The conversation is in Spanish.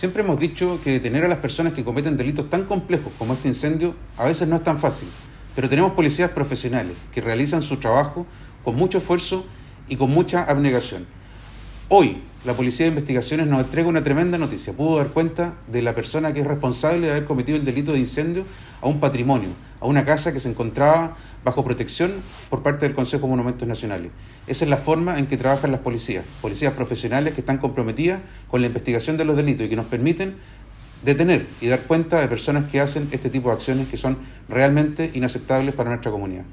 Siempre hemos dicho que detener a las personas que cometen delitos tan complejos como este incendio a veces no es tan fácil, pero tenemos policías profesionales que realizan su trabajo con mucho esfuerzo y con mucha abnegación. Hoy, la Policía de Investigaciones nos entrega una tremenda noticia. Pudo dar cuenta de la persona que es responsable de haber cometido el delito de incendio a un patrimonio, a una casa que se encontraba bajo protección por parte del Consejo de Monumentos Nacionales. Esa es la forma en que trabajan las policías, policías profesionales que están comprometidas con la investigación de los delitos y que nos permiten detener y dar cuenta de personas que hacen este tipo de acciones que son realmente inaceptables para nuestra comunidad.